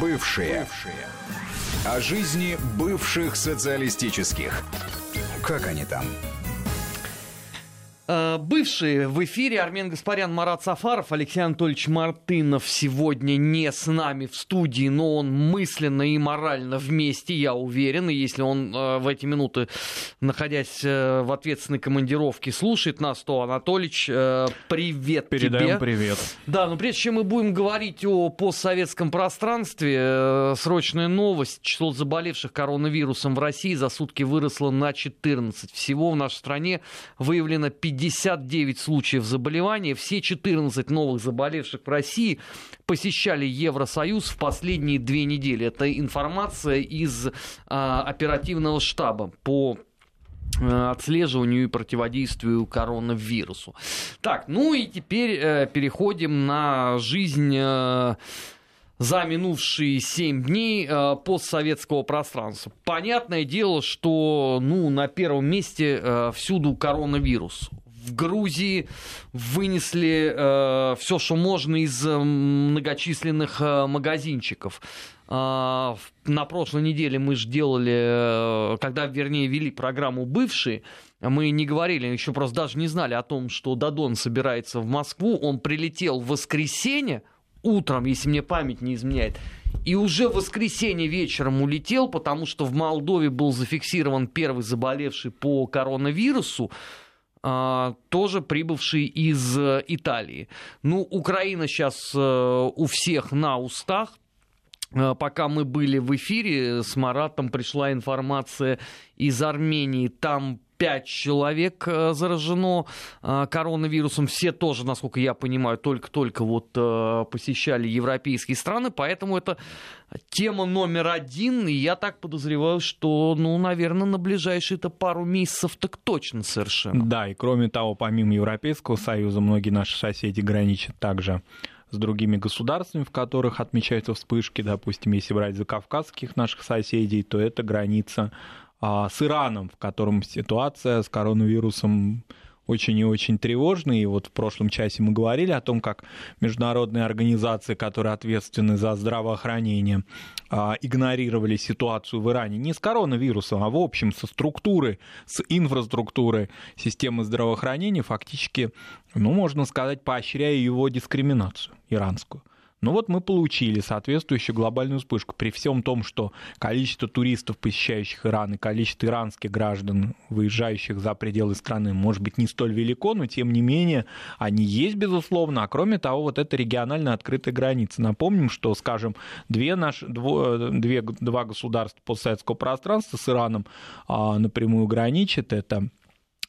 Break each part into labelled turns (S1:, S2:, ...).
S1: Бывшие. Бывшие. О жизни бывших социалистических. Как они там?
S2: Э, бывшие в эфире Армен Гаспарян, Марат Сафаров, Алексей Анатольевич Мартынов сегодня не с нами в студии, но он мысленно и морально вместе, я уверен. И если он э, в эти минуты, находясь э, в ответственной командировке, слушает нас, то, Анатольевич, привет
S3: Передаем
S2: тебе.
S3: привет.
S2: Да, но прежде чем мы будем говорить о постсоветском пространстве, срочная новость. Число заболевших коронавирусом в России за сутки выросло на 14. Всего в нашей стране выявлено 50 59 случаев заболевания. Все 14 новых заболевших в России посещали Евросоюз в последние две недели. Это информация из а, оперативного штаба по а, отслеживанию и противодействию коронавирусу. Так, ну и теперь э, переходим на жизнь э, за минувшие семь дней э, постсоветского пространства. Понятное дело, что ну, на первом месте э, всюду коронавирус в Грузии вынесли э, все, что можно из э, многочисленных э, магазинчиков. Э, на прошлой неделе мы же делали, э, когда, вернее, вели программу «Бывшие», мы не говорили, еще просто даже не знали о том, что Дадон собирается в Москву. Он прилетел в воскресенье утром, если мне память не изменяет, и уже в воскресенье вечером улетел, потому что в Молдове был зафиксирован первый заболевший по коронавирусу. А, тоже прибывший из э, Италии. Ну, Украина сейчас э, у всех на устах. Э, пока мы были в эфире с Маратом, пришла информация из Армении. Там пять человек э, заражено э, коронавирусом. Все тоже, насколько я понимаю, только-только вот э, посещали европейские страны, поэтому это тема номер один, и я так подозреваю, что, ну, наверное, на ближайшие-то пару месяцев так точно совершенно.
S3: Да, и кроме того, помимо Европейского Союза, многие наши соседи граничат также с другими государствами, в которых отмечаются вспышки, допустим, если брать за кавказских наших соседей, то это граница с Ираном, в котором ситуация с коронавирусом очень и очень тревожная. И вот в прошлом часе мы говорили о том, как международные организации, которые ответственны за здравоохранение, а, игнорировали ситуацию в Иране не с коронавирусом, а в общем со структуры, с инфраструктуры системы здравоохранения, фактически, ну, можно сказать, поощряя его дискриминацию иранскую. Ну вот мы получили соответствующую глобальную вспышку. При всем том, что количество туристов, посещающих Иран, и количество иранских граждан, выезжающих за пределы страны, может быть не столь велико, но тем не менее они есть, безусловно. А кроме того, вот это регионально открытая граница. Напомним, что, скажем, две наши, дво, две, два государства постсоветского пространства с Ираном а, напрямую граничат. Это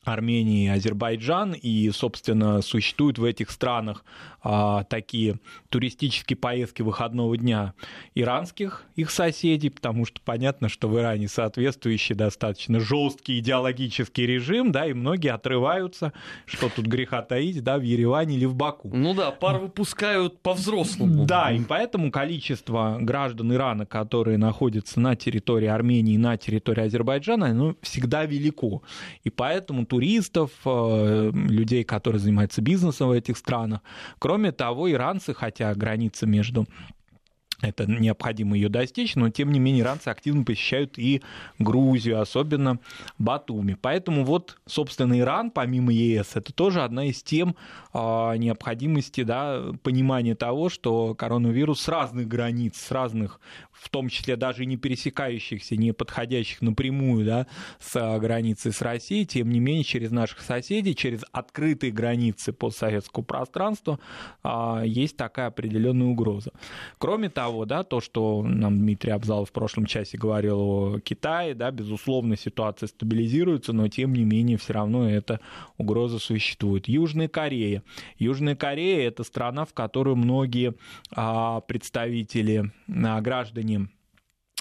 S3: Армении и Азербайджан, и, собственно, существуют в этих странах а, такие туристические поездки выходного дня иранских их соседей, потому что понятно, что в Иране соответствующий достаточно жесткий идеологический режим, да, и многие отрываются, что тут греха таить, да, в Ереване или в Баку.
S2: Ну да, пар выпускают по-взрослому.
S3: Да, и поэтому количество граждан Ирана, которые находятся на территории Армении, на территории Азербайджана, оно всегда велико. И поэтому туристов, э, людей, которые занимаются бизнесом в этих странах. Кроме того, иранцы, хотя граница между это необходимо ее достичь, но тем не менее иранцы активно посещают и Грузию, особенно Батуми. Поэтому вот, собственно, Иран, помимо ЕС, это тоже одна из тем а, необходимости, да, понимания того, что коронавирус с разных границ, с разных в том числе даже не пересекающихся, не подходящих напрямую да, с а, границей с Россией, тем не менее через наших соседей, через открытые границы постсоветского пространства а, есть такая определенная угроза. Кроме того, да, то, что нам Дмитрий Абзалов в прошлом часе говорил о Китае, да, безусловно, ситуация стабилизируется, но тем не менее все равно эта угроза существует. Южная Корея. Южная Корея – это страна, в которую многие а, представители, граждане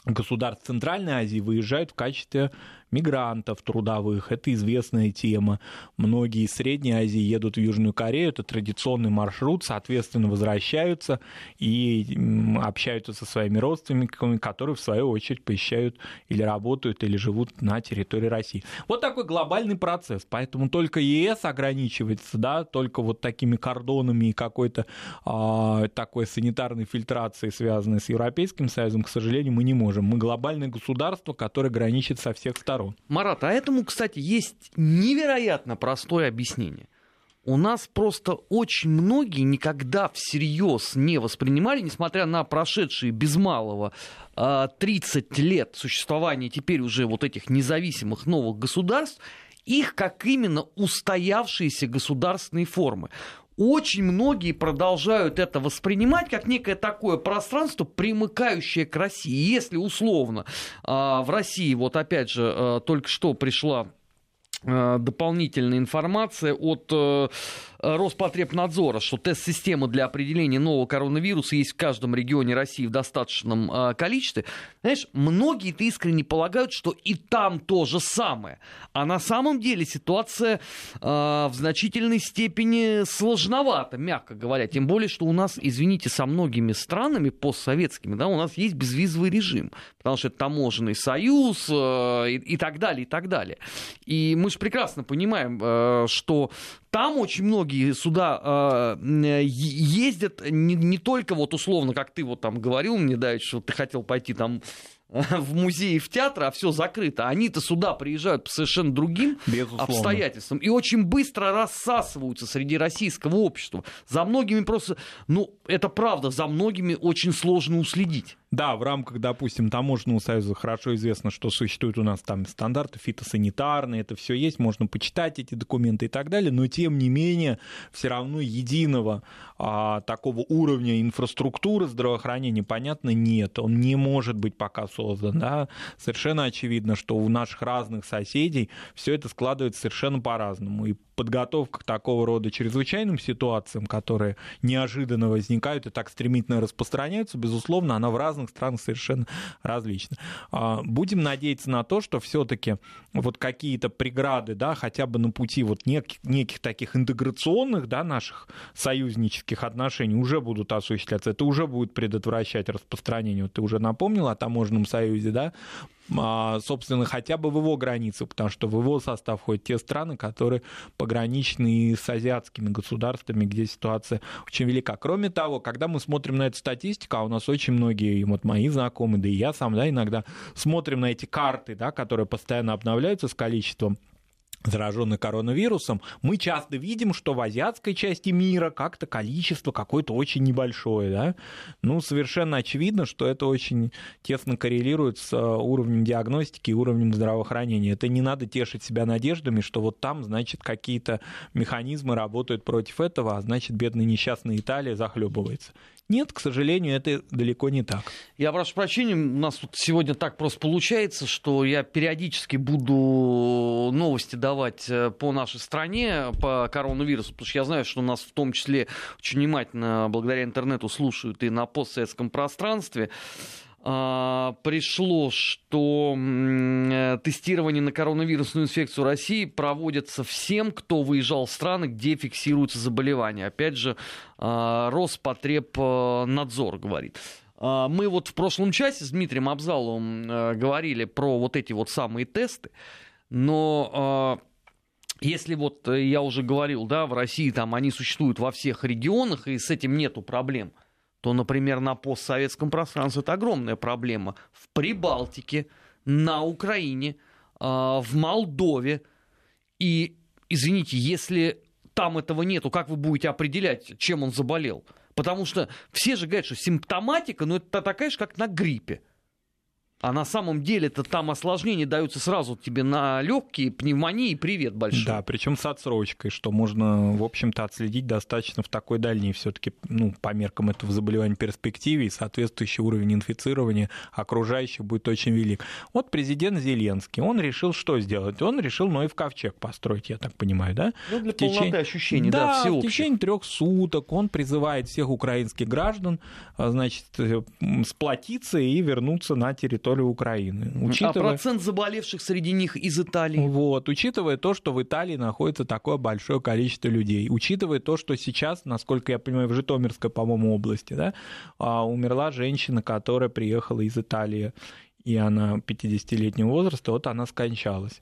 S3: государств Центральной Азии выезжают в качестве мигрантов трудовых. Это известная тема. Многие из Средней Азии едут в Южную Корею. Это традиционный маршрут. Соответственно, возвращаются и общаются со своими родственниками, которые, в свою очередь, посещают или работают, или живут на территории России. Вот такой глобальный процесс. Поэтому только ЕС ограничивается, да, только вот такими кордонами и какой-то а, такой санитарной фильтрацией, связанной с Европейским Союзом, к сожалению, мы не можем. Мы глобальное государство, которое граничит со всех сторон.
S2: Марат, а этому, кстати, есть невероятно простое объяснение. У нас просто очень многие никогда всерьез не воспринимали, несмотря на прошедшие без малого 30 а, лет существования теперь уже вот этих независимых новых государств, их как именно устоявшиеся государственные формы очень многие продолжают это воспринимать как некое такое пространство, примыкающее к России. Если условно а, в России, вот опять же, а, только что пришла а, дополнительная информация от Роспотребнадзора, что тест-система для определения нового коронавируса есть в каждом регионе России в достаточном э, количестве, знаешь, многие-то искренне полагают, что и там то же самое. А на самом деле ситуация э, в значительной степени сложновата, мягко говоря. Тем более, что у нас, извините, со многими странами постсоветскими, да, у нас есть безвизовый режим, потому что это таможенный союз э, и, и так далее, и так далее. И мы же прекрасно понимаем, что там очень многие сюда э, ездят не, не только вот условно, как ты вот там говорил мне, да, что ты хотел пойти там в музей, в театр, а все закрыто. Они-то сюда приезжают по совершенно другим Безусловно. обстоятельствам и очень быстро рассасываются среди российского общества. За многими просто, ну, это правда, за многими очень сложно уследить.
S3: Да, в рамках, допустим, таможенного союза хорошо известно, что существуют у нас там стандарты фитосанитарные, это все есть, можно почитать эти документы и так далее, но тем не менее все равно единого а, такого уровня инфраструктуры здравоохранения, понятно, нет, он не может быть пока создан, да, совершенно очевидно, что у наших разных соседей все это складывается совершенно по-разному, и подготовка к такого рода чрезвычайным ситуациям, которые неожиданно возникают и так стремительно распространяются, безусловно, она в разных странах совершенно различна. А, будем надеяться на то, что все-таки вот какие-то преграды, да, хотя бы на пути вот неких, неких таких интеграционных, да, наших союзнических отношений уже будут осуществляться. Это уже будет предотвращать распространение. Вот ты уже напомнил о таможенном союзе, да, собственно, хотя бы в его границах, потому что в его состав входят те страны, которые пограничны с азиатскими государствами, где ситуация очень велика. Кроме того, когда мы смотрим на эту статистику, а у нас очень многие, и вот мои знакомые, да и я сам, да, иногда смотрим на эти карты, да, которые постоянно обновляются с количеством зараженных коронавирусом, мы часто видим, что в азиатской части мира как-то количество какое-то очень небольшое. Да? Ну, совершенно очевидно, что это очень тесно коррелирует с э, уровнем диагностики и уровнем здравоохранения. Это не надо тешить себя надеждами, что вот там, значит, какие-то механизмы работают против этого, а значит, бедная несчастная Италия захлебывается. Нет, к сожалению, это далеко не так.
S2: Я прошу прощения, у нас тут сегодня так просто получается, что я периодически буду новости давать э, по нашей стране, по коронавирусу, потому что я знаю, что нас в том числе очень внимательно, благодаря интернету, слушают и на постсоветском пространстве. А, пришло, что э, тестирование на коронавирусную инфекцию России проводится всем, кто выезжал в страны, где фиксируется заболевание. Опять же, а, Роспотребнадзор говорит. А, мы вот в прошлом часе с Дмитрием Абзаловым э, говорили про вот эти вот самые тесты, но если вот э, я уже говорил, да, в России там они существуют во всех регионах, и с этим нету проблем – то, например, на постсоветском пространстве это огромная проблема. В Прибалтике, на Украине, а, в Молдове. И, извините, если там этого нету, как вы будете определять, чем он заболел? Потому что все же говорят, что симптоматика, ну, это такая же, как на гриппе. А на самом деле это там осложнения даются сразу тебе на легкие, пневмонии, привет большой.
S3: Да, причем с отсрочкой, что можно, в общем-то, отследить достаточно в такой дальней все-таки, ну, по меркам этого заболевания перспективе, и соответствующий уровень инфицирования окружающих будет очень велик. Вот президент Зеленский, он решил что сделать? Он решил Ноев ковчег построить, я так понимаю, да?
S2: Ну, для в полноты течение... ощущений,
S3: да,
S2: да
S3: всеобщих. в течение трех суток он призывает всех украинских граждан, а, значит, э, сплотиться и вернуться на территорию территорию Украины.
S2: А учитывая... А процент заболевших среди них из Италии?
S3: Вот, учитывая то, что в Италии находится такое большое количество людей, учитывая то, что сейчас, насколько я понимаю, в Житомирской, по-моему, области, да, а, умерла женщина, которая приехала из Италии, и она 50-летнего возраста, вот она скончалась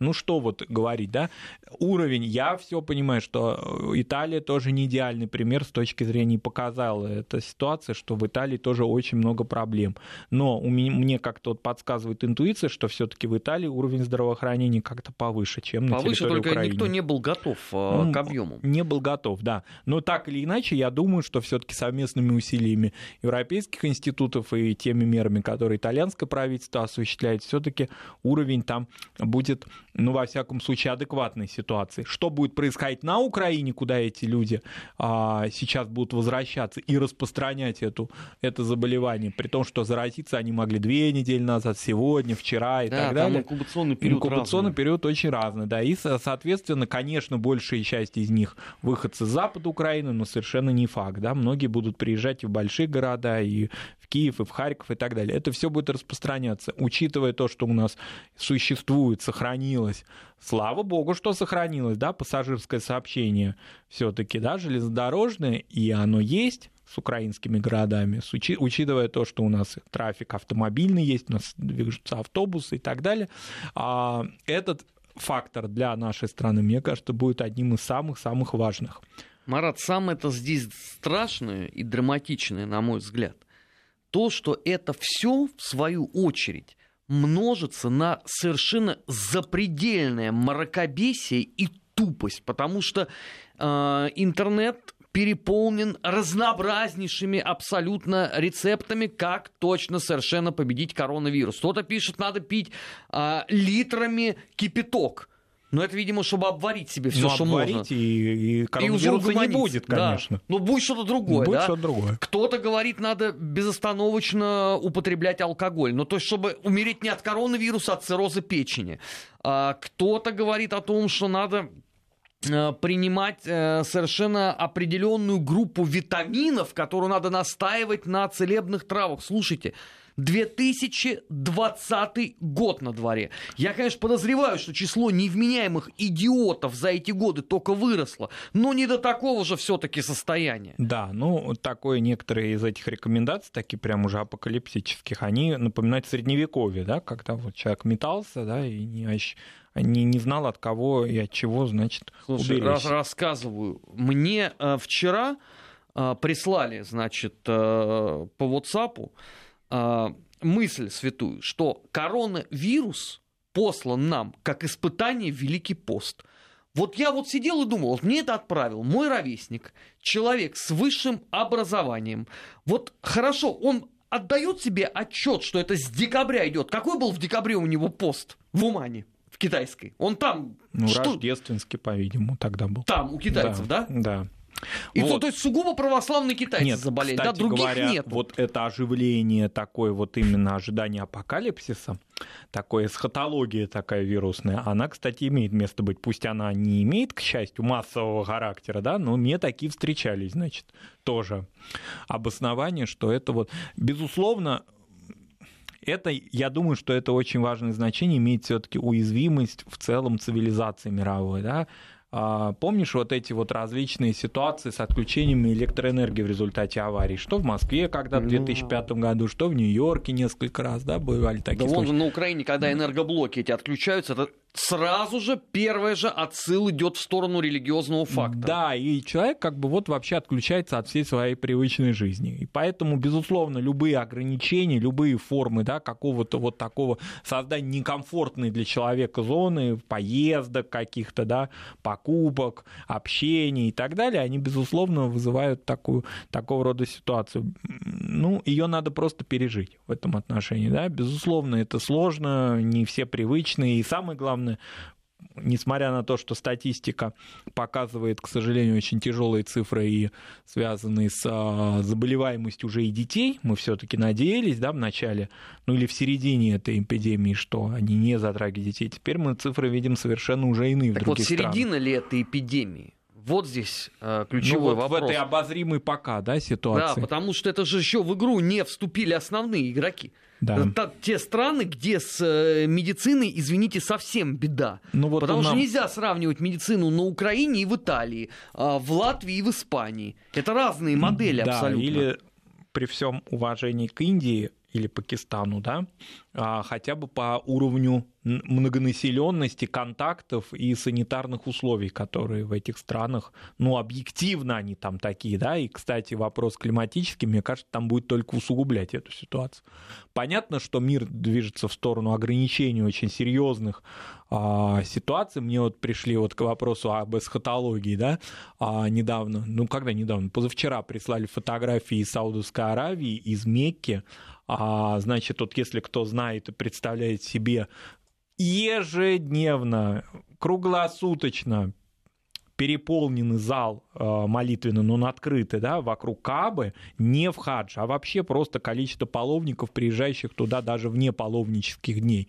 S3: ну что вот говорить, да, уровень, я все понимаю, что Италия тоже не идеальный пример с точки зрения показала эта ситуация, что в Италии тоже очень много проблем. Но у меня, мне как-то вот подсказывает интуиция, что все-таки в Италии уровень здравоохранения как-то повыше, чем на повыше, территории
S2: только
S3: Украины.
S2: никто не был готов э, ну, к объему.
S3: Не был готов, да. Но так или иначе, я думаю, что все-таки совместными усилиями европейских институтов и теми мерами, которые итальянское правительство осуществляет, все-таки уровень там будет ну, во всяком случае, адекватной ситуации. Что будет происходить на Украине, куда эти люди а, сейчас будут возвращаться и распространять эту, это заболевание, при том, что заразиться они могли две недели назад, сегодня, вчера и
S2: да,
S3: так далее.
S2: инкубационный период
S3: Инкубационный разный. период очень разный, да, и, соответственно, конечно, большая часть из них выходцы с запада Украины, но совершенно не факт, да, многие будут приезжать в большие города, и Киев, и в Харьков, и так далее. Это все будет распространяться, учитывая то, что у нас существует, сохранилось, слава богу, что сохранилось, да, пассажирское сообщение все-таки, да, железнодорожное, и оно есть, с украинскими городами, с учи, учитывая то, что у нас трафик автомобильный есть, у нас движутся автобусы и так далее, а этот фактор для нашей страны, мне кажется, будет одним из самых-самых важных.
S2: Марат, самое это здесь страшное и драматичное, на мой взгляд, то, что это все, в свою очередь, множится на совершенно запредельное мракобесие и тупость, потому что э, интернет переполнен разнообразнейшими абсолютно рецептами, как точно совершенно победить коронавирус. Кто-то пишет, надо пить э, литрами кипяток. Но это, видимо, чтобы обварить себе все, ну, что
S3: обварить
S2: можно.
S3: И, и коронавируса и не будет, конечно. Да.
S2: Ну, будет что-то другое,
S3: будет
S2: да?
S3: что-то другое.
S2: Кто-то говорит, надо безостановочно употреблять алкоголь. Ну, то есть, чтобы умереть не от коронавируса, а от цирроза печени. А кто-то говорит о том, что надо э, принимать э, совершенно определенную группу витаминов, которую надо настаивать на целебных травах. Слушайте, 2020 год на дворе. Я, конечно, подозреваю, что число невменяемых идиотов за эти годы только выросло, но не до такого же все-таки состояния.
S3: Да, ну, такое некоторые из этих рекомендаций, такие прям уже апокалиптических, они напоминают средневековье, да, когда вот человек метался, да, и не, не, не знал от кого и от чего, значит,
S2: Слушай, раз, рассказываю. Мне э, вчера э, прислали, значит, э, по WhatsApp мысль святую, что коронавирус послан нам как испытание Великий пост. Вот я вот сидел и думал, вот мне это отправил мой ровесник, человек с высшим образованием. Вот хорошо, он отдает себе отчет, что это с декабря идет. Какой был в декабре у него пост в Умане? В китайской. Он там...
S3: Ну, что... рождественский, по-видимому, тогда был.
S2: Там, у китайцев, да?
S3: Да. да.
S2: И вот. то, то есть сугубо православные китайцы нет, заболели, кстати да, других
S3: говоря,
S2: нет.
S3: Вот это оживление такое, вот именно ожидание апокалипсиса, такое эсхатология такая вирусная, она, кстати, имеет место быть. Пусть она не имеет, к счастью, массового характера, да, но мне такие встречались, значит, тоже обоснование, что это вот, безусловно, это, я думаю, что это очень важное значение, имеет все-таки уязвимость в целом цивилизации мировой, да, помнишь вот эти вот различные ситуации с отключениями электроэнергии в результате аварий? Что в Москве когда в 2005 году, что в Нью-Йорке несколько раз, да, бывали такие
S2: да
S3: случаи.
S2: вон на Украине, когда энергоблоки эти отключаются, это сразу же первый же отсыл идет в сторону религиозного факта.
S3: Да, и человек как бы вот вообще отключается от всей своей привычной жизни. И поэтому, безусловно, любые ограничения, любые формы да, какого-то вот такого создания некомфортной для человека зоны, поездок каких-то, да, покупок, общения и так далее, они, безусловно, вызывают такую, такого рода ситуацию. Ну, ее надо просто пережить в этом отношении. Да? Безусловно, это сложно, не все привычные. И самое главное, несмотря на то, что статистика показывает, к сожалению, очень тяжелые цифры и связанные с а, заболеваемостью уже и детей, мы все-таки надеялись, да, в начале, ну или в середине этой эпидемии, что они не затрагивают детей. Теперь мы цифры видим совершенно уже иные
S2: так
S3: в других
S2: вот, середина
S3: странах.
S2: ли этой эпидемии? Вот здесь э, ключевой
S3: ну, вот
S2: вопрос.
S3: В этой обозримой пока, да, ситуации.
S2: Да, потому что это же еще в игру не вступили основные игроки.
S3: Да.
S2: Та, те страны, где с э, медициной, извините, совсем беда.
S3: Ну, вот
S2: Потому
S3: нам...
S2: что нельзя сравнивать медицину на Украине и в Италии, а в Латвии и в Испании. Это разные модели
S3: да,
S2: абсолютно.
S3: Или при всем уважении к Индии или Пакистану, да, а, хотя бы по уровню многонаселенности, контактов и санитарных условий, которые в этих странах, ну, объективно они там такие, да, и, кстати, вопрос климатический, мне кажется, там будет только усугублять эту ситуацию. Понятно, что мир движется в сторону ограничений очень серьезных а, ситуаций. Мне вот пришли вот к вопросу об эсхатологии, да, а, недавно, ну, когда недавно, позавчера прислали фотографии из Саудовской Аравии, из Мекки, а, значит, вот если кто знает и представляет себе ежедневно, круглосуточно переполненный зал молитвенный, но он открытый, да, вокруг Кабы, не в хадж, а вообще просто количество паломников, приезжающих туда даже вне паломнических дней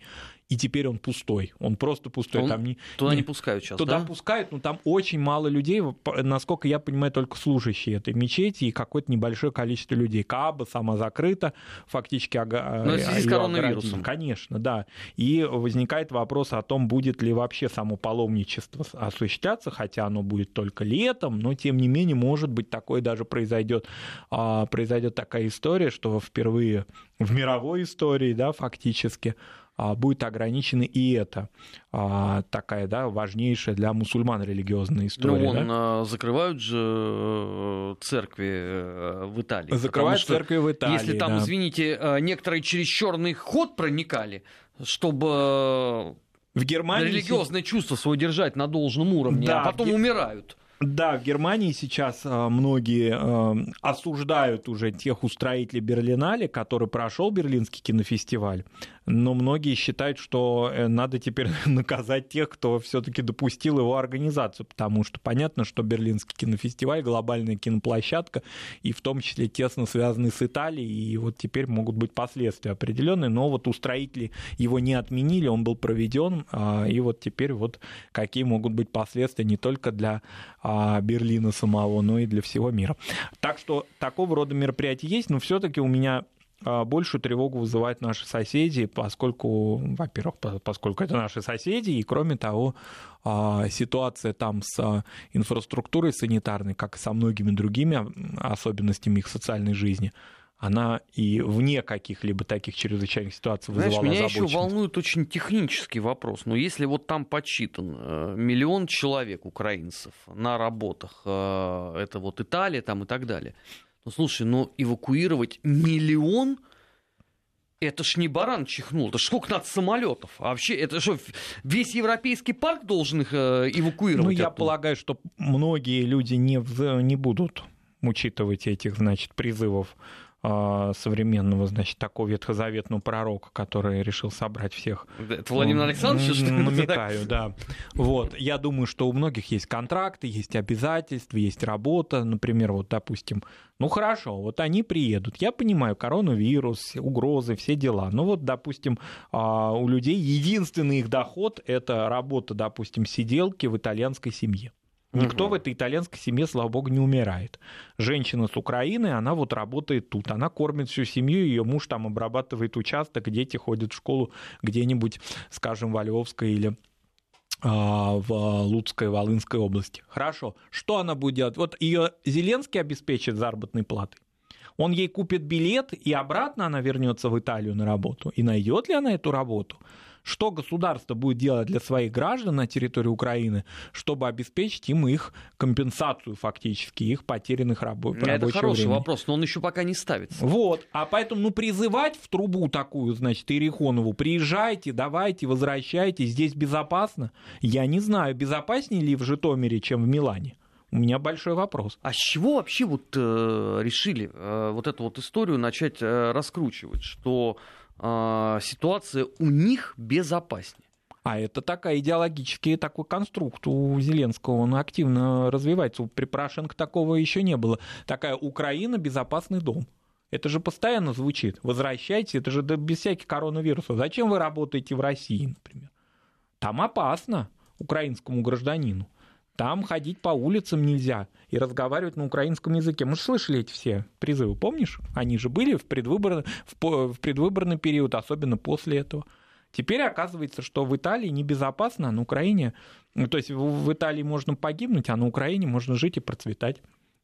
S3: и теперь он пустой. Он просто пустой.
S2: Он,
S3: там не,
S2: туда
S3: не,
S2: не пускают сейчас,
S3: Туда
S2: да?
S3: пускают, но там очень мало людей, насколько я понимаю, только служащие этой мечети и какое-то небольшое количество людей. Каба сама закрыта, фактически ага,
S2: Но в связи с коронавирусом.
S3: Конечно, да. И возникает вопрос о том, будет ли вообще само паломничество осуществляться, хотя оно будет только летом, но тем не менее, может быть, такое даже произойдет, а, произойдет такая история, что впервые в мировой истории, да, фактически, а, будет ограничена и это а, такая, да, важнейшая для мусульман религиозная история.
S2: Ну, он,
S3: да?
S2: закрывают же э, церкви э, в Италии.
S3: Закрывают церкви в Италии,
S2: Если там,
S3: да.
S2: извините, э, некоторые через черный ход проникали, чтобы
S3: в Германии
S2: религиозное чувство свое держать на должном уровне,
S3: да,
S2: а потом
S3: в...
S2: умирают.
S3: Да, в Германии сейчас многие осуждают уже тех устроителей Берлинале, который прошел Берлинский кинофестиваль, но многие считают, что э, надо теперь наказать тех, кто все-таки допустил его организацию, потому что понятно, что Берлинский кинофестиваль глобальная киноплощадка, и в том числе тесно связаны с Италией, и вот теперь могут быть последствия определенные, но вот устроители его не отменили, он был проведен, а, и вот теперь вот какие могут быть последствия не только для а, Берлина самого, но и для всего мира. Так что такого рода мероприятия есть, но все-таки у меня большую тревогу вызывают наши соседи, поскольку, во-первых, поскольку это наши соседи, и кроме того, а, ситуация там с инфраструктурой санитарной, как и со многими другими особенностями их социальной жизни, она и вне каких-либо таких чрезвычайных ситуаций вызывала
S2: Знаешь, меня еще волнует очень технический вопрос. Но если вот там подсчитан э, миллион человек украинцев на работах, э, это вот Италия там и так далее, ну, слушай, ну эвакуировать миллион, это ж не баран чихнул, это ж сколько надо самолетов? А вообще, это что, весь европейский парк должен их э, эвакуировать?
S3: Ну, я
S2: оттуда?
S3: полагаю, что многие люди не, не будут учитывать этих, значит, призывов современного, значит, такого ветхозаветного пророка, который решил собрать всех.
S2: Это Владимир Александрович, что ли?
S3: Намекаю, да. Вот. Я думаю, что у многих есть контракты, есть обязательства, есть работа. Например, вот, допустим, ну хорошо, вот они приедут. Я понимаю, коронавирус, угрозы, все дела. Но вот, допустим, а, у людей единственный их доход – это работа, допустим, сиделки в итальянской семье. Никто угу. в этой итальянской семье, слава богу, не умирает. Женщина с Украины, она вот работает тут, она кормит всю семью, ее муж там обрабатывает участок, дети ходят в школу где-нибудь, скажем, во Львовской или а, в Луцкой, Волынской области. Хорошо. Что она будет делать? Вот ее Зеленский обеспечит заработной платой. Он ей купит билет, и обратно она вернется в Италию на работу. И найдет ли она эту работу? Что государство будет делать для своих граждан на территории Украины, чтобы обеспечить им их компенсацию фактически, их потерянных рабо-
S2: Это
S3: рабочего
S2: хороший
S3: времени.
S2: вопрос, но он еще пока не ставится.
S3: Вот, а поэтому, ну, призывать в трубу такую, значит, Ирихонову, приезжайте, давайте, возвращайтесь, здесь безопасно, я не знаю, безопаснее ли в Житомире, чем в Милане. У меня большой вопрос.
S2: А с чего вообще вот э, решили э, вот эту вот историю начать э, раскручивать, что э, ситуация у них безопаснее?
S3: А это такая идеологический такой конструкт у Зеленского, он активно развивается. При Порошенко такого еще не было. Такая Украина безопасный дом. Это же постоянно звучит. Возвращайтесь, это же без всяких коронавирусов. Зачем вы работаете в России, например? Там опасно украинскому гражданину. Там ходить по улицам нельзя и разговаривать на украинском языке. Мы же слышали эти все призывы, помнишь? Они же были в предвыборный, в, в предвыборный период, особенно после этого. Теперь оказывается, что в Италии небезопасно, а на Украине... Ну, то есть в Италии можно погибнуть, а на Украине можно жить и процветать.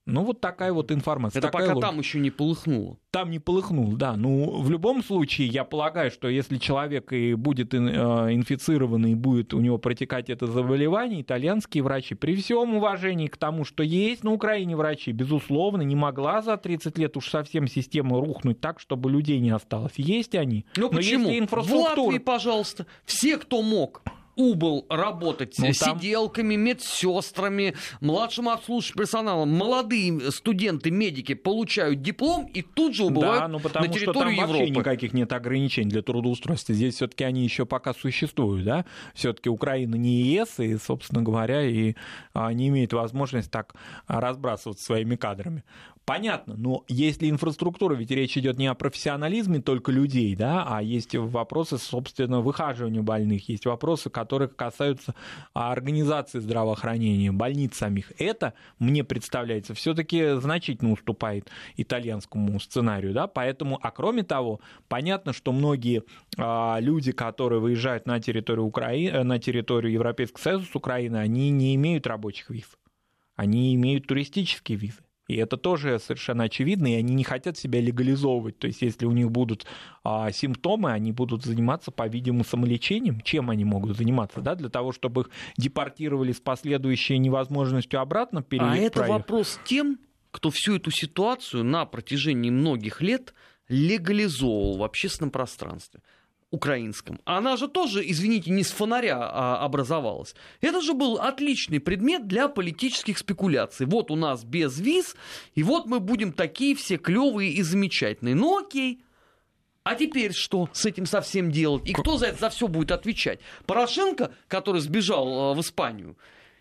S3: Ну, вот такая вот информация.
S2: Это пока
S3: логика.
S2: там еще не полыхнуло.
S3: Там не полыхнул, да. Ну, в любом случае, я полагаю, что если человек и будет э, инфицирован, и будет у него протекать это заболевание, итальянские врачи, при всем уважении к тому, что есть на Украине врачи, безусловно, не могла за 30 лет уж совсем система рухнуть так, чтобы людей не осталось. Есть они.
S2: Ну
S3: но
S2: почему?
S3: если инфраструктура...
S2: В Латвии, пожалуйста, все, кто мог, убыл работать
S3: Ну, там-
S2: сиделками, медсестрами, младшим обслуживающим персоналом. Молодые студенты, медики получают диплом и тут же убывают
S3: Да, ну потому
S2: на
S3: что там
S2: территорию
S3: вообще
S2: Европы.
S3: никаких нет ограничений для трудоустройства. Здесь все-таки они еще пока существуют, да. Все-таки Украина не ЕС, и, собственно говоря, и а, не имеет возможности так а, разбрасываться своими кадрами. Понятно, но если инфраструктура, ведь речь идет не о профессионализме только людей, да, а есть вопросы, собственно, выхаживания больных, есть вопросы, которые касаются а, организации здравоохранения, больниц самих. Это, мне представляется, все-таки значительно уступает итальянскому сценарию, да, поэтому, а кроме того, понятно, что многие а, люди, которые выезжают на территорию Украины, на территорию Европейского Союза с Украины, они не имеют рабочих виз, они имеют туристические визы. И это тоже совершенно очевидно, и они не хотят себя легализовывать. То есть, если у них будут а, симптомы, они будут заниматься, по-видимому, самолечением. Чем они могут заниматься, да, для того, чтобы их депортировали с последующей невозможностью обратно переехать.
S2: А это вопрос тем, кто всю эту ситуацию на протяжении многих лет легализовывал в общественном пространстве украинском. Она же тоже, извините, не с фонаря а, образовалась. Это же был отличный предмет для политических спекуляций. Вот у нас без виз, и вот мы будем такие все клевые и замечательные. Ну окей, а теперь что с этим совсем делать? И кто за это за все будет отвечать? Порошенко, который сбежал э, в Испанию,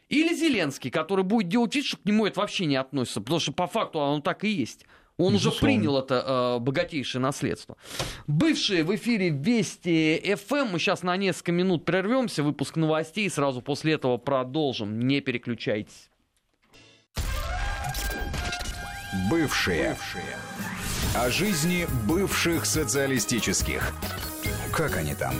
S2: или Зеленский, который будет делать вид, что к нему это вообще не относится, потому что по факту оно так и есть. Он уже принял это э, богатейшее наследство. Бывшие в эфире Вести ФМ. Мы сейчас на несколько минут прервемся. Выпуск новостей. Сразу после этого продолжим. Не переключайтесь.
S1: Бывшие. О жизни бывших социалистических. Как они там?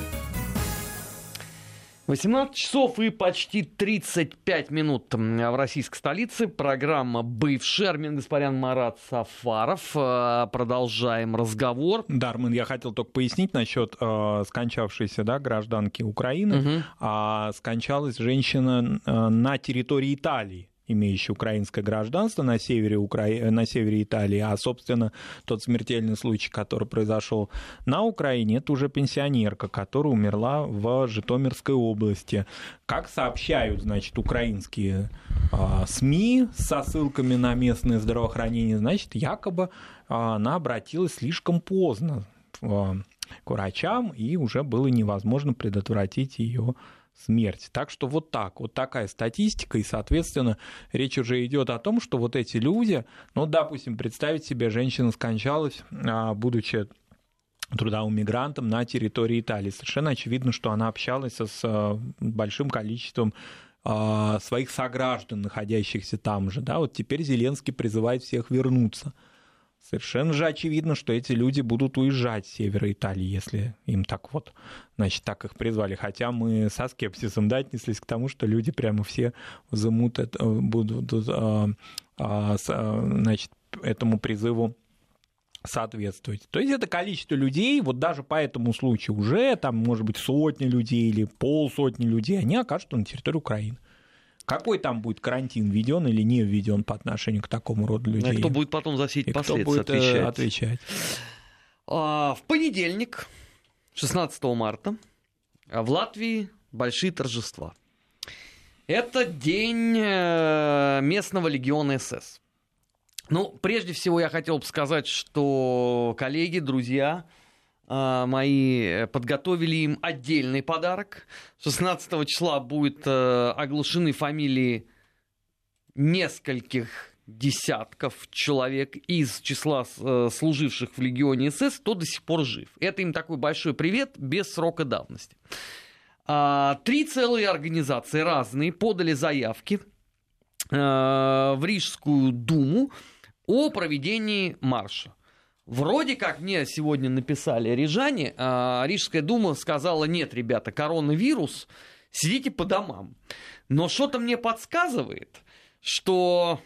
S2: 18 часов и почти 35 минут в российской столице. Программа «Бывший». Армин Гаспарян, Марат Сафаров. Э, Продолжаем разговор.
S3: Дарман, я хотел только пояснить насчет э, скончавшейся да, гражданки Украины.
S2: Мгм.
S3: А скончалась женщина э, на территории Италии имеющая украинское гражданство на севере, Укра... э, на севере Италии, а, собственно, тот смертельный случай, который произошел на Украине, это уже пенсионерка, которая умерла в Житомирской области. Как сообщают, значит, украинские а, СМИ со ссылками на местное здравоохранение, значит, якобы а, она обратилась слишком поздно а, к врачам, и уже было невозможно предотвратить ее смерть. Так что вот так, вот такая статистика, и, соответственно, речь уже идет о том, что вот эти люди, ну, допустим, представить себе, женщина скончалась, а, будучи трудовым мигрантом на территории Италии. Совершенно очевидно, что она общалась с а, большим количеством а, своих сограждан, находящихся там же. Да? Вот теперь Зеленский призывает всех вернуться. Совершенно же очевидно, что эти люди будут уезжать с севера Италии, если им так вот, значит, так их призвали. Хотя мы со скепсисом да, отнеслись к тому, что люди прямо все взымут это, будут, а, а, а, значит, этому призыву соответствовать. То есть это количество людей, вот даже по этому случаю уже, там, может быть, сотни людей или полсотни людей, они окажутся на территории Украины. Какой там будет карантин, введен или не введен по отношению к такому роду людей?
S2: А кто будет потом за все эти
S3: И кто
S2: последствия
S3: будет э,
S2: отвечать?
S3: отвечать?
S2: А, в понедельник, 16 марта, а, в Латвии большие торжества. Это день э, местного легиона СС. Ну, прежде всего, я хотел бы сказать, что коллеги, друзья мои э, подготовили им отдельный подарок. 16 числа будут э, оглашены фамилии нескольких десятков человек из числа э, служивших в легионе СС, кто до сих пор жив. Это им такой большой привет без срока давности. А, Три целые организации разные подали заявки в Рижскую думу о проведении марша. Вроде как мне сегодня написали рижане, Рижская дума сказала, нет, ребята, коронавирус, сидите по домам. Но что-то мне подсказывает, что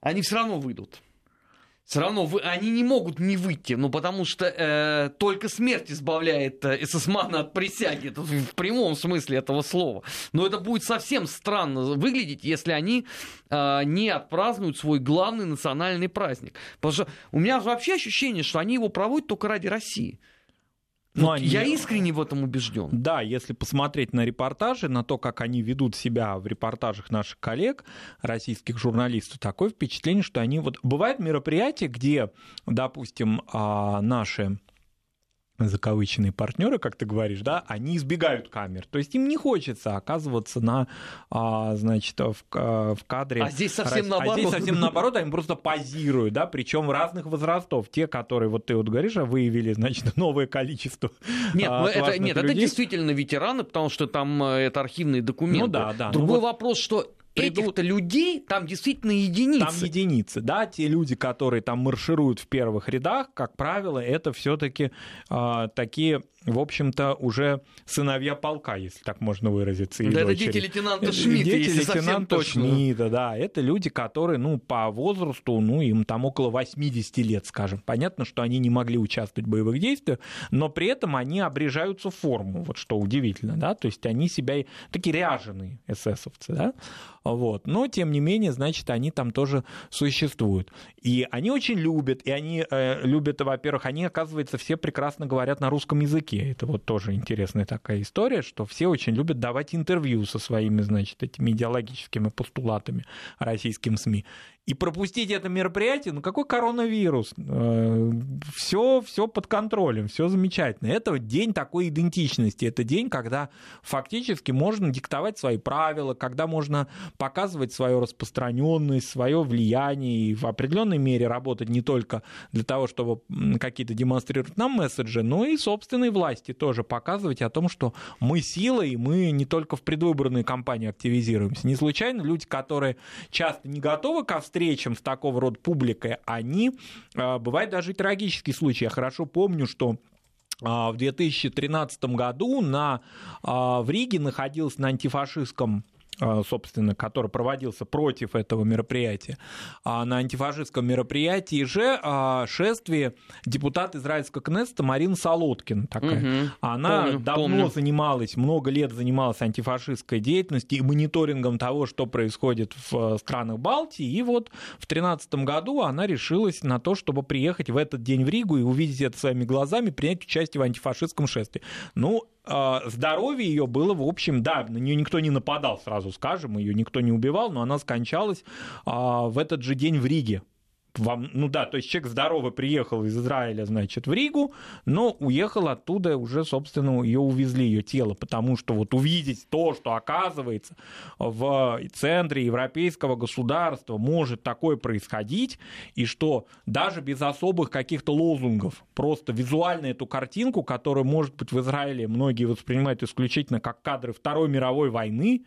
S2: они все равно выйдут все равно вы, они не могут не выйти, ну потому что э, только смерть избавляет э, эсэсмана от присяги, это в прямом смысле этого слова. Но это будет совсем странно выглядеть, если они э, не отпразднуют свой главный национальный праздник. Потому что у меня вообще ощущение, что они его проводят только ради России. Ну, вот они... Я искренне в этом убежден.
S3: Да, если посмотреть на репортажи, на то, как они ведут себя в репортажах наших коллег, российских журналистов, такое впечатление, что они вот... Бывают мероприятия, где, допустим, а, наши закавыченные партнеры, как ты говоришь, да, они избегают камер. То есть им не хочется оказываться на, а, значит, в, в кадре.
S2: А здесь совсем наоборот.
S3: А здесь совсем наоборот, они просто позируют, да, причем разных возрастов. Те, которые, вот ты вот говоришь, а выявили, значит, новое количество
S2: Нет, а, это, нет это действительно ветераны, потому что там э, это архивные документы. Ну да, да. Другой ну, вопрос, что придут... Этих-то людей там действительно единицы.
S3: Там единицы, да, те люди, которые там маршируют в первых рядах, как правило, это все-таки э, а, такие в общем-то, уже сыновья полка, если так можно выразиться.
S2: Да, это дети лейтенанта Шмидта,
S3: Дети лейтенанта Шмидта, да. Это люди, которые, ну, по возрасту, ну, им там около 80 лет, скажем. Понятно, что они не могли участвовать в боевых действиях, но при этом они обрежаются в форму, вот что удивительно, да, то есть они себя, такие ряженые эсэсовцы, да, вот. Но, тем не менее, значит, они там тоже существуют. И они очень любят, и они э, любят, во-первых, они, оказывается, все прекрасно говорят на русском языке. Это вот тоже интересная такая история, что все очень любят давать интервью со своими, значит, этими идеологическими постулатами российским СМИ и пропустить это мероприятие, ну какой коронавирус? Все, э, все под контролем, все замечательно. Это день такой идентичности, это день, когда фактически можно диктовать свои правила, когда можно показывать свою распространенность, свое влияние и в определенной мере работать не только для того, чтобы какие-то демонстрировать нам месседжи, но и собственной власти тоже показывать о том, что мы сила, и мы не только в предвыборной кампании активизируемся. Не случайно люди, которые часто не готовы ко встречам с такого рода публикой, они, а, бывают даже и трагические случаи. Я хорошо помню, что а, в 2013 году на, а, в Риге находился на антифашистском собственно, который проводился против этого мероприятия, а на антифашистском мероприятии же а, шествие депутат израильского Кнессета Марина Солодкин такая. Угу. Она помню, давно помню. занималась, много лет занималась антифашистской деятельностью и мониторингом того, что происходит в странах Балтии. И вот в 2013 году она решилась на то, чтобы приехать в этот день в Ригу и увидеть это своими глазами, принять участие в антифашистском шествии. Ну, а, здоровье ее было, в общем, да, на нее никто не нападал, сразу скажем, ее никто не убивал, но она скончалась а, в этот же день в Риге вам, ну да, то есть человек здоровый приехал из Израиля, значит, в Ригу, но уехал оттуда, уже, собственно, ее увезли, ее тело, потому что вот увидеть то, что оказывается в центре европейского государства может такое происходить, и что даже без особых каких-то лозунгов, просто визуально эту картинку, которую, может быть, в Израиле многие воспринимают исключительно как кадры Второй мировой войны,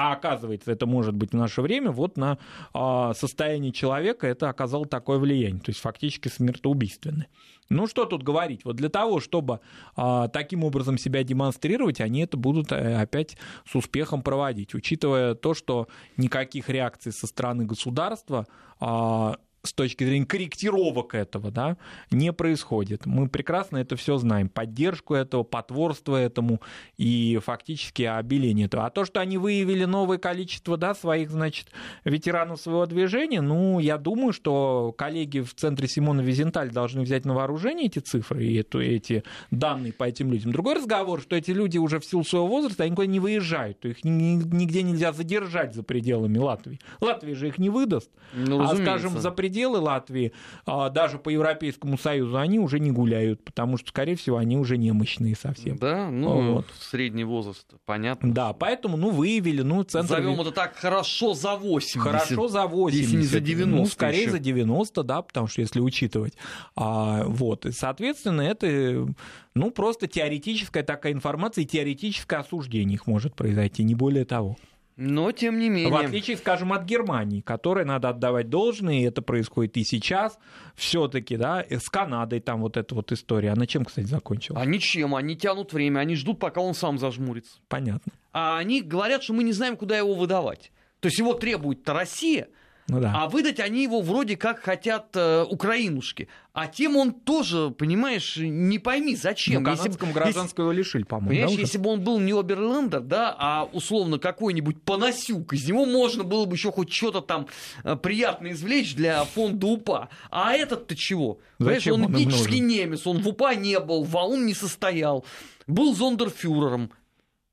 S3: а оказывается, это может быть в наше время, вот на а, состояние человека это оказало такое влияние, то есть фактически смертоубийственное. Ну что тут говорить, вот для того, чтобы а, таким образом себя демонстрировать, они это будут э, опять с успехом проводить, учитывая то, что никаких реакций со стороны государства а, с точки зрения корректировок этого, да, не происходит. Мы прекрасно это все знаем. Поддержку этого, потворство этому и фактически обеление этого. А то, что они выявили новое количество да, своих, значит, ветеранов своего движения, ну, я думаю, что коллеги в центре Симона Визенталь должны взять на вооружение эти цифры и эту, эти данные по этим людям. Другой разговор, что эти люди уже в силу своего возраста, они никуда не выезжают, то их нигде нельзя задержать за пределами Латвии. Латвия же их не выдаст. Ну, а, скажем, за пределами пределы Латвии, а, даже по Европейскому Союзу, они уже не гуляют, потому что, скорее всего, они уже немощные совсем.
S2: Да, ну, вот. средний возраст, понятно.
S3: Да, поэтому, ну, выявили, ну, центр...
S2: Зовем это так, хорошо за 80.
S3: Хорошо за 80.
S2: Если не за 90
S3: Ну, скорее еще. за 90, да, потому что если учитывать. А, вот, и, соответственно, это, ну, просто теоретическая такая информация и теоретическое осуждение их может произойти, не более того.
S2: Но, тем не менее...
S3: В отличие, скажем, от Германии, которой надо отдавать должное, и это происходит и сейчас, все таки да, с Канадой там вот эта вот история. Она чем, кстати, закончилась?
S2: А ничем, они тянут время, они ждут, пока он сам зажмурится.
S3: Понятно.
S2: А они говорят, что мы не знаем, куда его выдавать. То есть его требует-то Россия,
S3: ну, да.
S2: А выдать они его вроде как хотят э, украинушки. А тем он тоже, понимаешь, не пойми, зачем.
S3: Ну, если, гражданского его лишили, по-моему.
S2: Понимаешь,
S3: да,
S2: если бы он был не Оберлендер, да, а условно какой-нибудь Панасюк, из него можно было бы еще хоть что-то там э, приятно извлечь для фонда УПА. А этот-то чего?
S3: Зачем
S2: Понимаешь, он,
S3: он
S2: этнический немец, он в УПА не был, в АУН не состоял. Был зондерфюрером,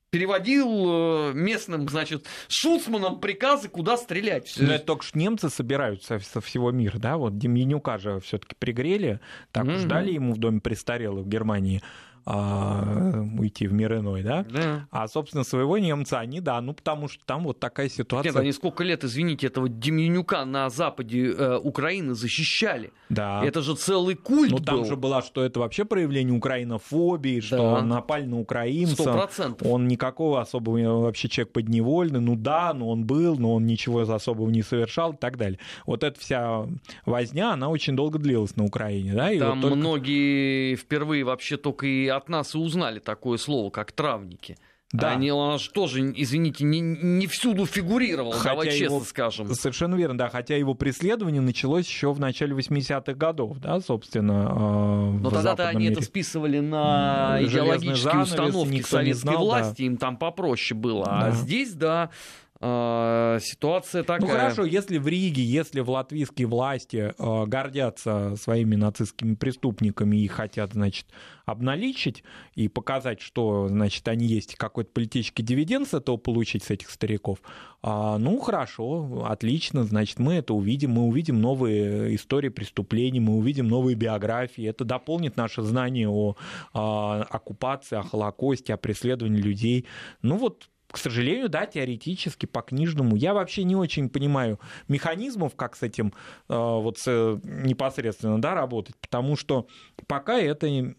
S2: переводил э, местным, значит, шуцманам приказы, куда стрелять.
S3: Но это только что немцы собираются со всего мира, да, вот Демьянюка же все-таки пригрели, так mm-hmm. ждали ему в доме престарелых в Германии а, уйти в мир иной, да?
S2: Да.
S3: А, собственно, своего немца они, да, ну потому что там вот такая ситуация.
S2: Нет, они сколько лет, извините, этого Демьянюка на западе э, Украины защищали.
S3: Да.
S2: Это же целый культ
S3: Ну там
S2: был.
S3: же было, что это вообще проявление украинофобии, что
S2: Да.
S3: напали на украинцев.
S2: Сто процентов.
S3: Он никакого особого вообще человек подневольный, ну да, но он был, но он ничего особого не совершал и так далее. Вот эта вся возня, она очень долго длилась на Украине, да? И
S2: Там
S3: вот только-
S2: многие впервые вообще только и от нас и узнали такое слово, как травники.
S3: Да.
S2: Они, он же тоже, извините, не, не всюду фигурировал,
S3: Хотя
S2: давай честно
S3: его-
S2: скажем.
S3: Совершенно верно, да. Хотя его преследование началось еще в начале 80-х годов, да, собственно. э,
S2: Но тогда-то они это
S3: мире.
S2: списывали на
S3: Железный
S2: идеологические
S3: занавес,
S2: установки
S3: не
S2: советской
S3: знал, да.
S2: власти, им там попроще было. А
S3: Да.
S2: здесь, да, э, ситуация такая.
S3: Ну хорошо, если в Риге, если в латвийские власти э, гордятся своими нацистскими преступниками и хотят, значит, обналичить и показать, что, значит, они есть какой-то политический дивиденд с этого получить с этих стариков, а, ну хорошо, отлично, значит, мы это увидим, мы увидим новые истории преступлений, мы увидим новые биографии, это дополнит наше знание о а, оккупации, о Холокосте, о преследовании людей. Ну вот к сожалению, да, теоретически, по-книжному. Я вообще не очень понимаю механизмов, как с этим э, вот с- непосредственно, да, работать, потому что пока это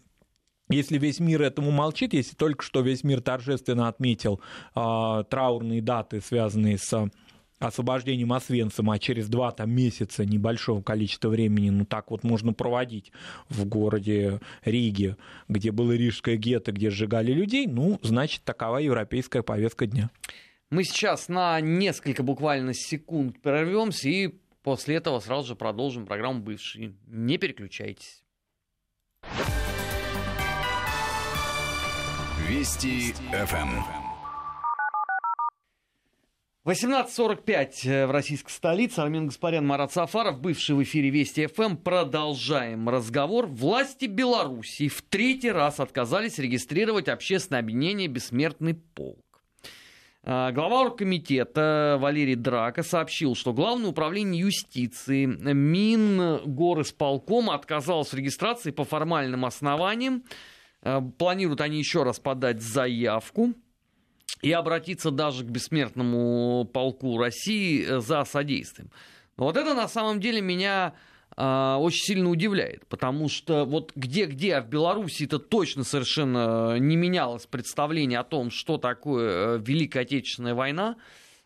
S3: если весь мир этому молчит, если только что весь мир торжественно отметил э, траурные даты, связанные с освобождением Освенцима, а через два там, месяца небольшого количества времени, ну так вот можно проводить в городе Риге, где было рижское гетто, где сжигали людей, ну, значит, такова европейская повестка дня.
S2: Мы сейчас на несколько буквально секунд прервемся и после этого сразу же продолжим программу «Бывшие». Не переключайтесь.
S1: Вести ФМ.
S2: 18.45 в российской столице. Армен Гаспарян, Марат Сафаров, бывший в эфире Вести ФМ. Продолжаем разговор. Власти Беларуси в третий раз отказались регистрировать общественное объединение «Бессмертный полк». А, Глава оргкомитета Валерий Драка сообщил, что Главное управление юстиции Мингорисполком отказалось в регистрации по формальным основаниям. А, Планируют они еще раз подать заявку и обратиться даже к бессмертному полку России э, за содействием. Но вот это на самом деле меня а, очень сильно удивляет, потому что вот где-где, а в Беларуси это точно совершенно не менялось представление о том, что такое э, Великая Отечественная война.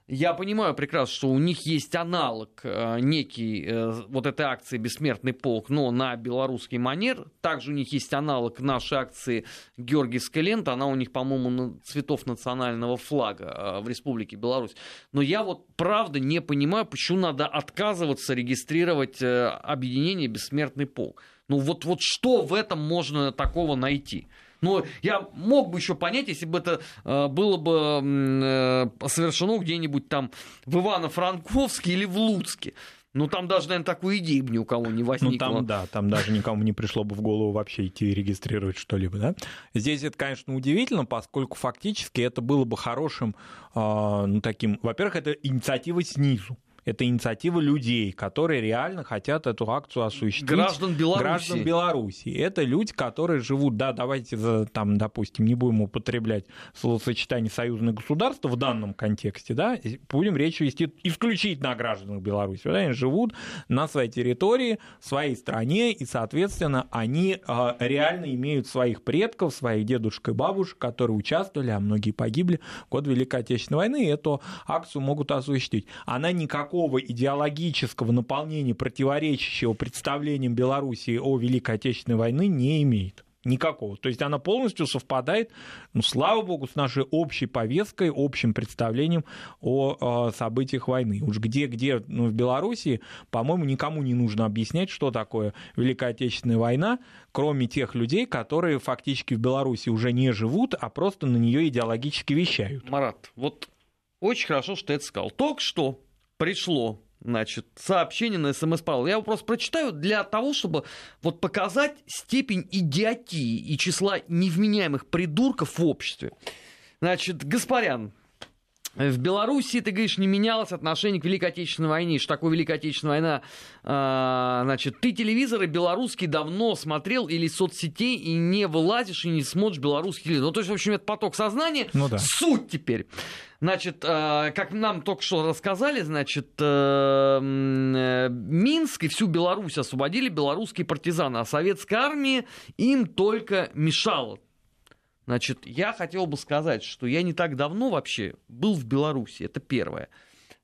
S2: Я понимаю прекрасно, что у них есть аналог э, некий э, вот этой акции «Бессмертный полк», но на белорусский манер. Также у них есть аналог нашей акции «Георгиевская лента». Она у них, по-моему, на цветов национального флага э, в Республике Беларусь. Но я вот правда не понимаю, почему надо отказываться регистрировать объединение «Бессмертный полк». Ну вот, вот что в этом можно такого найти? Но я мог бы еще понять, если бы это э, было бы э, совершено где-нибудь там в Ивано-Франковске или в Луцке. Ну, там даже, наверное, такой идеи бы ни у кого не
S3: Ну
S2: возникло.
S3: там, да, там даже никому не пришло бы в голову вообще идти регистрировать что-либо, да. Здесь это, конечно, удивительно, поскольку фактически это было бы хорошим, а, ну, таким... Во-первых, это инициатива снизу. Это инициатива людей, которые реально хотят эту акцию осуществить.
S2: Граждан Беларуси.
S3: Граждан Беларуси. Это люди, которые живут, да, давайте там, допустим, не будем употреблять словосочетание союзное государство в данном контексте, да, будем речь вести исключительно о гражданах Беларуси. Вот они живут на своей территории, в своей стране, и, соответственно, они э, реально имеют своих предков, своих дедушек и бабушек, которые участвовали, а многие погибли в год Великой Отечественной войны, и эту акцию могут осуществить. Она никакого идеологического наполнения, противоречащего представлениям Белоруссии о Великой Отечественной войны не имеет. Никакого. То есть она полностью совпадает, ну, слава богу, с нашей общей повесткой, общим представлением о, о событиях войны. Уж где-где, ну, в Беларуси, по-моему, никому не нужно объяснять, что такое Великая Отечественная война, кроме тех людей, которые фактически в Беларуси уже не живут, а просто на нее идеологически вещают.
S2: Марат, вот очень хорошо, что ты это сказал. Только что пришло значит, сообщение на смс-пал. Я его просто прочитаю для того, чтобы вот показать степень идиотии и числа невменяемых придурков в обществе. Значит, Гаспарян, в Беларуси, ты говоришь, не менялось отношение к Великой Отечественной войне. Что такое Великая Отечественная война? А, значит, ты телевизоры белорусский давно смотрел или соцсетей и не вылазишь и не смотришь белорусский. Ну, то есть, в общем, это поток сознания. Ну, да. Суть теперь. Значит, а, как нам только что рассказали, значит, э, э, Минск и всю Беларусь освободили белорусские партизаны, а советская армия им только мешала. Значит, я хотел бы сказать, что я не так давно вообще был в Беларуси, это первое.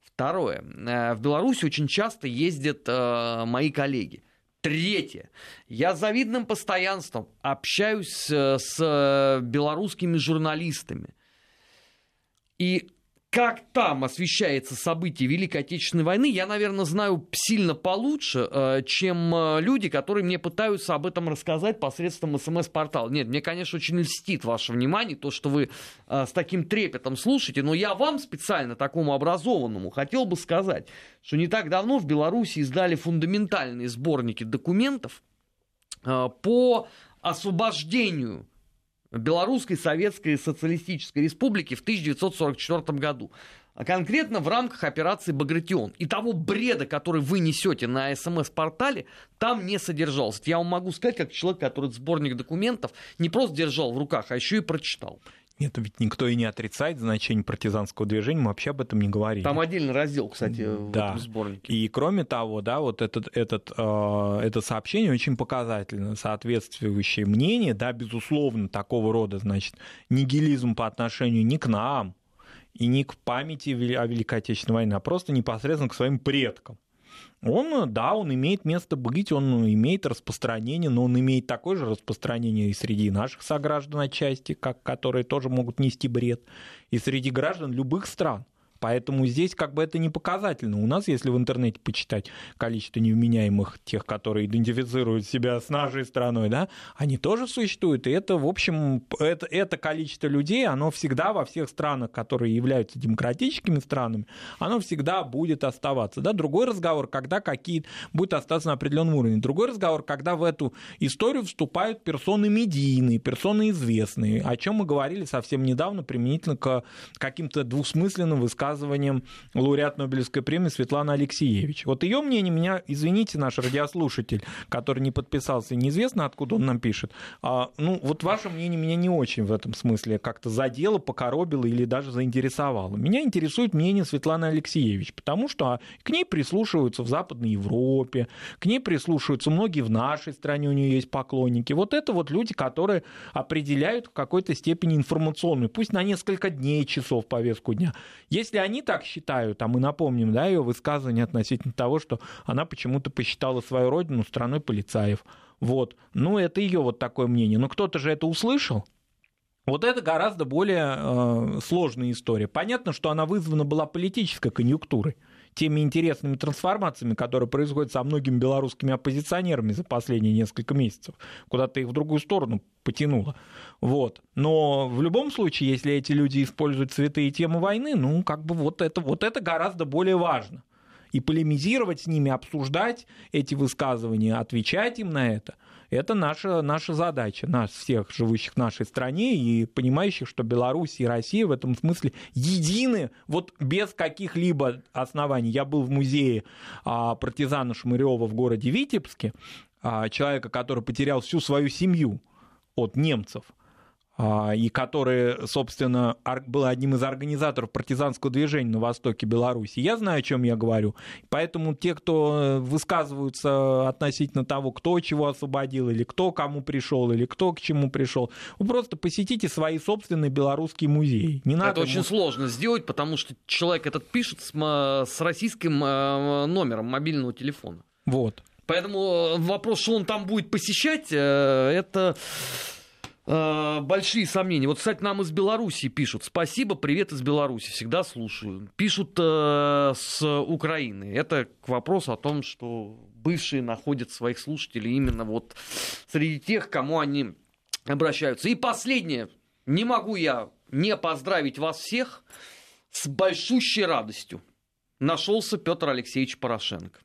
S2: Второе, э, в Беларуси очень часто ездят э, мои коллеги. Третье. Я завидным постоянством общаюсь э, с белорусскими журналистами. И как там освещается событие Великой Отечественной войны, я, наверное, знаю сильно получше, э, чем э, люди, которые мне пытаются об этом рассказать посредством смс-портала. Нет, мне, конечно, очень льстит ваше внимание, то, что вы э, с таким трепетом слушаете, но я вам специально, такому образованному, хотел бы сказать, что не так давно в Беларуси издали фундаментальные сборники документов по освобождению Белорусской Советской Социалистической Республики в 1944 году. А конкретно в рамках операции «Багратион». И того бреда, который вы несете на СМС-портале, там не содержался. Я вам могу сказать, как человек, который сборник документов не просто держал в руках, а еще и прочитал.
S3: Нет, ведь никто и не отрицает значение партизанского движения, мы вообще об этом не говорили.
S2: Там отдельный раздел, кстати, в да. этом сборнике.
S3: И кроме того, да, вот этот, этот, э, это сообщение очень показательно, соответствующее мнение, да, безусловно, такого рода, значит, нигилизм по отношению не к нам, и не к памяти о Великой Отечественной войне, а просто непосредственно к своим предкам он, да, он имеет место быть, он имеет распространение, но он имеет такое же распространение и среди наших сограждан отчасти, как, которые тоже могут нести бред, и среди граждан любых стран. Поэтому здесь как бы это не показательно. У нас, если в интернете почитать количество невменяемых тех, которые идентифицируют себя с нашей страной, да, они тоже существуют. И это, в общем, это, это количество людей, оно всегда во всех странах, которые являются демократическими странами, оно всегда будет оставаться. Да? Другой разговор, когда какие будет остаться на определенном уровне. Другой разговор, когда в эту историю вступают персоны медийные, персоны известные, о чем мы говорили совсем недавно применительно к каким-то двусмысленным высказываниям высказыванием лауреат Нобелевской премии Светланы Алексеевич. Вот ее мнение меня, извините, наш радиослушатель, который не подписался, неизвестно, откуда он нам пишет, а, ну, вот ваше мнение меня не очень в этом смысле как-то задело, покоробило или даже заинтересовало. Меня интересует мнение Светланы Алексеевич, потому что к ней прислушиваются в Западной Европе, к ней прислушиваются многие в нашей стране, у нее есть поклонники. Вот это вот люди, которые определяют в какой-то степени информационную, пусть на несколько дней, часов повестку дня. Если они так считают, а мы напомним, да, ее высказывание относительно того, что она почему-то посчитала свою родину страной полицаев. Вот. Ну, это ее вот такое мнение. Но кто-то же это услышал. Вот это гораздо более э, сложная история. Понятно, что она вызвана была политической конъюнктурой теми интересными трансформациями, которые происходят со многими белорусскими оппозиционерами за последние несколько месяцев. Куда-то их в другую сторону потянуло. Вот. Но в любом случае, если эти люди используют цветы и темы войны, ну, как бы вот это, вот это гораздо более важно. И полемизировать с ними, обсуждать эти высказывания, отвечать им на это, Это наша, наша задача, нас всех живущих в нашей стране и понимающих, что Беларусь и Россия в этом смысле едины, вот без каких-либо оснований. Я был в музее а, партизана Шмырева в городе Витебске, а, человека, который потерял всю свою семью от немцев – и который, собственно, был одним из организаторов партизанского движения на востоке Беларуси. Я знаю, о чем я говорю. Поэтому те, кто э, высказываются относительно того, кто чего освободил, или кто кому пришел, или кто к чему пришел, вы просто посетите свои собственные белорусские музеи. Не надо
S2: Это очень сложно сделать, потому что человек этот пишет с, с российским э, номером мобильного телефона.
S3: Вот.
S2: Поэтому э, вопрос, что он там будет посещать, это Э, большие сомнения. Вот, кстати, нам из Беларуси пишут. Спасибо, привет из Беларуси. Всегда слушаю. Пишут э, с Украины. Это к вопросу о том, что бывшие находят своих слушателей именно вот среди тех, кому они обращаются. И последнее. Не могу я не поздравить вас всех с большущей радостью. Нашелся Петр Алексеевич Порошенко.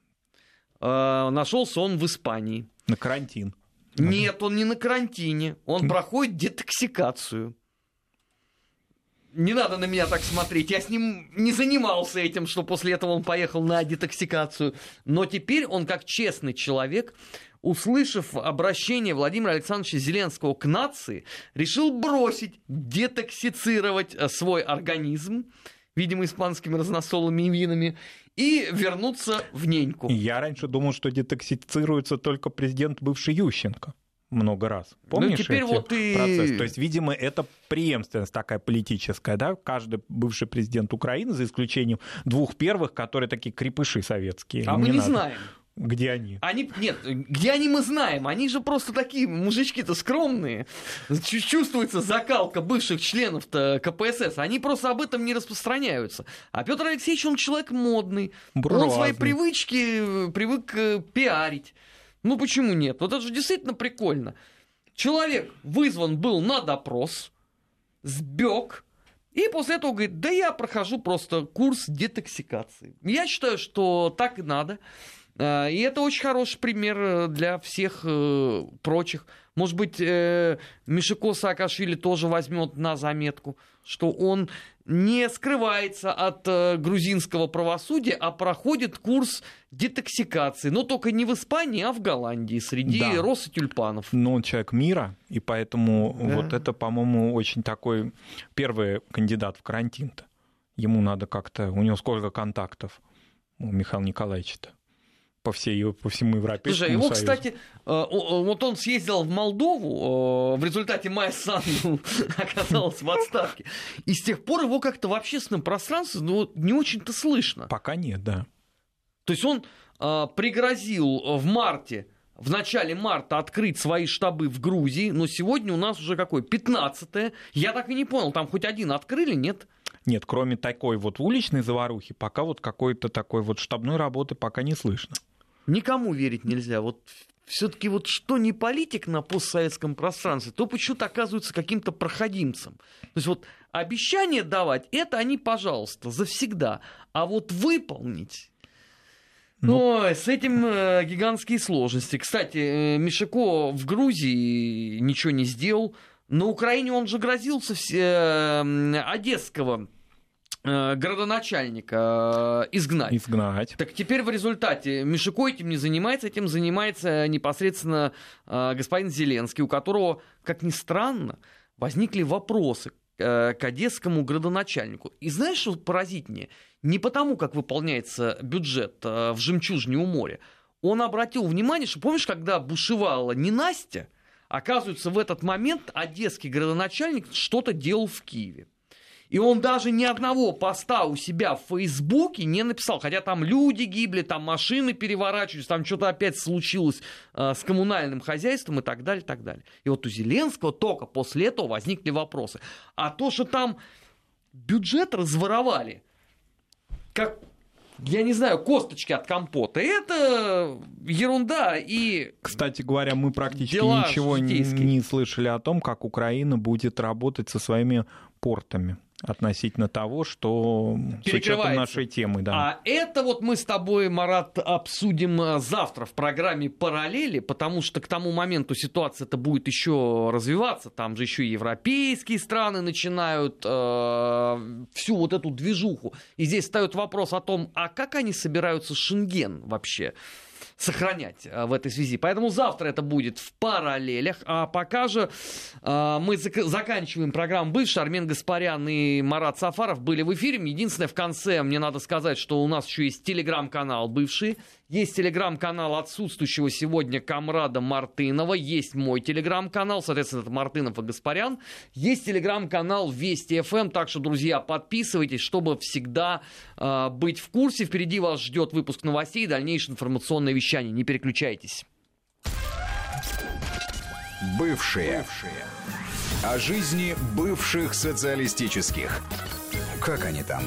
S2: Э, нашелся он в Испании.
S3: На карантин.
S2: Нет, он не на карантине. Он проходит детоксикацию. Не надо на меня так смотреть. Я с ним не занимался этим, что после этого он поехал на детоксикацию. Но теперь он, как честный человек, услышав обращение Владимира Александровича Зеленского к нации, решил бросить детоксицировать э, свой организм, видимо, испанскими разносолами и винами, и вернуться в неньку.
S3: Я раньше думал, что детоксицируется только президент бывший Ющенко много раз. Ну, Помнишь ну, теперь эти вот и... процесс? То есть, видимо, это преемственность такая политическая, да? Каждый бывший президент Украины, за исключением двух первых, которые такие крепыши советские.
S2: А мы не надо. знаем.
S3: Где они?
S2: Они, нет, где они мы знаем. Они же просто такие мужички-то скромные. Чувствуется закалка бывших членов КПСС. Они просто об этом не распространяются. А Петр Алексеевич, он человек модный. Буржуазный. Он свои привычки э, привык э, пиарить. Ну почему нет? Вот это же действительно прикольно. Человек вызван был на допрос, сбег, и после этого говорит, да я прохожу просто курс детоксикации. Я считаю, что так и надо. А, и это очень хороший пример э, для всех э, прочих. Может быть, э, Мишико Саакашвили тоже возьмет на заметку, что он не скрывается от грузинского правосудия, а проходит курс детоксикации. Но только не в Испании, а в Голландии, среди да. роз и тюльпанов.
S3: Но он человек мира, и поэтому да. вот это, по-моему, очень такой первый кандидат в карантин-то. Ему надо как-то... У него сколько контактов у Михаила Николаевича-то? По, всей, по всему Европейскому Слушай, его,
S2: Союзу. кстати, э, вот он съездил в Молдову, э, в результате Майя Санду оказалась в отставке. И с тех пор его как-то в общественном пространстве ну, не очень-то слышно.
S3: Пока нет, да.
S2: То есть он э, пригрозил в марте в начале марта открыть свои штабы в Грузии, но сегодня у нас уже какой? 15 Я так и не понял, там хоть один открыли, нет?
S3: Нет, кроме такой вот уличной заварухи, пока вот какой-то такой вот штабной работы пока не слышно.
S2: Никому верить нельзя. Вот все-таки вот что не политик на постсоветском пространстве, то почему-то оказывается каким-то проходимцем. То есть вот обещание давать, это они, пожалуйста, завсегда. А вот выполнить... Ну... С этим э, гигантские сложности. Кстати, э, Мишико в Грузии ничего не сделал. На Украине он же грозился все, э, одесского городоначальника э, изгнать.
S3: Изгнать.
S2: Так теперь в результате Мишико этим не занимается, этим занимается непосредственно э, господин Зеленский, у которого, как ни странно, возникли вопросы к одесскому градоначальнику. И знаешь, что поразительнее? Не потому, как выполняется бюджет в «Жемчужине у моря». Он обратил внимание, что помнишь, когда бушевала не Настя, оказывается, в этот момент одесский градоначальник что-то делал в Киеве. И он даже ни одного поста у себя в Фейсбуке не написал. Хотя там люди гибли, там машины переворачивались, там что-то опять случилось э, с коммунальным хозяйством и так далее, и так далее. И вот у Зеленского только после этого возникли вопросы. А то, что там бюджет разворовали, как я не знаю, косточки от компота. Это ерунда и...
S3: Кстати говоря, мы практически ничего не, не слышали о том, как Украина будет работать со своими спортами относительно того, что с учетом нашей темы. Да.
S2: А это вот мы с тобой, Марат, обсудим э, завтра в программе «Параллели», потому что к тому моменту ситуация это будет еще развиваться. Там же еще и европейские страны начинают э, всю вот эту движуху. И здесь встает вопрос о том, а как они собираются Шенген вообще? Сохранять э, в этой связи. Поэтому завтра это будет в параллелях. А пока же э, мы зак- заканчиваем программу «Бывший». Армен Гаспарян и Марат Сафаров были в эфире. Единственное, в конце мне надо сказать, что у нас еще есть телеграм-канал «Бывший». Есть телеграм-канал отсутствующего сегодня Камрада Мартынова. Есть мой телеграм-канал, соответственно, это Мартынов и Гаспарян. Есть телеграм-канал Вести ФМ. Эм. Так что, друзья, подписывайтесь, чтобы всегда э, быть в курсе. Впереди вас ждет выпуск новостей и дальнейшее информационное вещание. Не переключайтесь.
S1: Бывшие. Бывшие. О жизни бывших социалистических. Как они там?